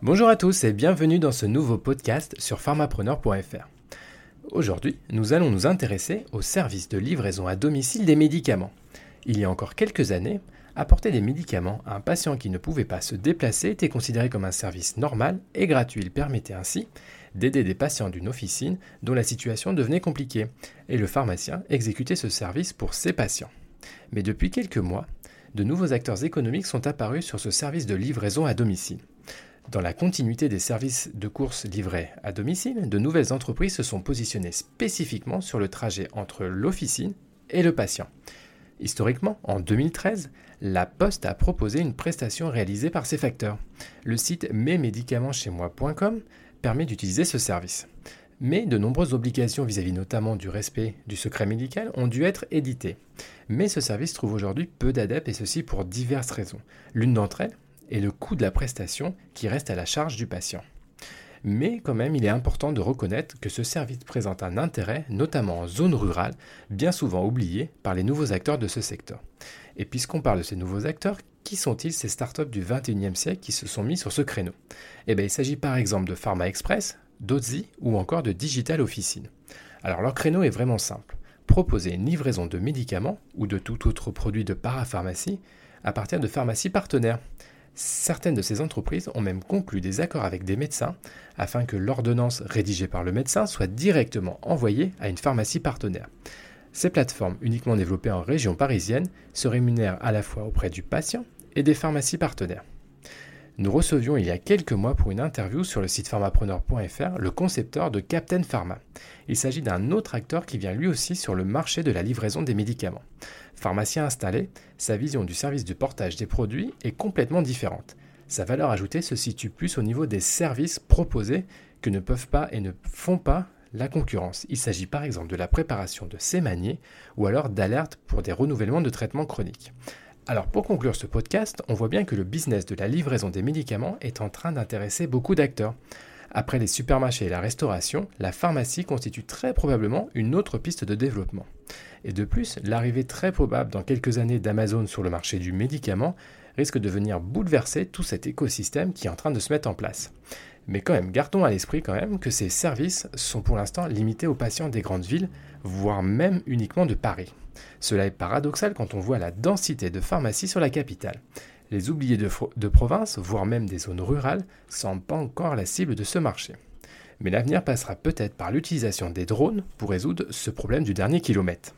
Bonjour à tous et bienvenue dans ce nouveau podcast sur pharmapreneur.fr. Aujourd'hui, nous allons nous intéresser au service de livraison à domicile des médicaments. Il y a encore quelques années, apporter des médicaments à un patient qui ne pouvait pas se déplacer était considéré comme un service normal et gratuit. Il permettait ainsi d'aider des patients d'une officine dont la situation devenait compliquée, et le pharmacien exécutait ce service pour ses patients. Mais depuis quelques mois, de nouveaux acteurs économiques sont apparus sur ce service de livraison à domicile. Dans la continuité des services de course livrés à domicile, de nouvelles entreprises se sont positionnées spécifiquement sur le trajet entre l'officine et le patient. Historiquement, en 2013, la Poste a proposé une prestation réalisée par ces facteurs. Le site mesmédicamentschezmoi.com permet d'utiliser ce service. Mais de nombreuses obligations vis-à-vis notamment du respect du secret médical ont dû être éditées. Mais ce service trouve aujourd'hui peu d'adeptes et ceci pour diverses raisons. L'une d'entre elles est le coût de la prestation qui reste à la charge du patient. Mais quand même, il est important de reconnaître que ce service présente un intérêt, notamment en zone rurale, bien souvent oublié par les nouveaux acteurs de ce secteur. Et puisqu'on parle de ces nouveaux acteurs, qui sont-ils ces startups du 21e siècle qui se sont mis sur ce créneau? Eh bien, il s'agit par exemple de Pharma Express, d'Ozi ou encore de Digital Officine. Alors leur créneau est vraiment simple. Proposer une livraison de médicaments ou de tout autre produit de parapharmacie à partir de pharmacies partenaires. Certaines de ces entreprises ont même conclu des accords avec des médecins afin que l'ordonnance rédigée par le médecin soit directement envoyée à une pharmacie partenaire. Ces plateformes, uniquement développées en région parisienne, se rémunèrent à la fois auprès du patient et des pharmacies partenaires. Nous recevions il y a quelques mois pour une interview sur le site pharmapreneur.fr le concepteur de Captain Pharma. Il s'agit d'un autre acteur qui vient lui aussi sur le marché de la livraison des médicaments. Pharmacien installé, sa vision du service de portage des produits est complètement différente. Sa valeur ajoutée se situe plus au niveau des services proposés que ne peuvent pas et ne font pas la concurrence. Il s'agit par exemple de la préparation de sémaniers ou alors d'alertes pour des renouvellements de traitements chroniques. Alors pour conclure ce podcast, on voit bien que le business de la livraison des médicaments est en train d'intéresser beaucoup d'acteurs. Après les supermarchés et la restauration, la pharmacie constitue très probablement une autre piste de développement. Et de plus, l'arrivée très probable dans quelques années d'Amazon sur le marché du médicament risque de venir bouleverser tout cet écosystème qui est en train de se mettre en place. Mais quand même, gardons à l'esprit quand même que ces services sont pour l'instant limités aux patients des grandes villes, voire même uniquement de Paris. Cela est paradoxal quand on voit la densité de pharmacies sur la capitale. Les oubliés de, de province, voire même des zones rurales, semblent pas encore la cible de ce marché. Mais l'avenir passera peut-être par l'utilisation des drones pour résoudre ce problème du dernier kilomètre.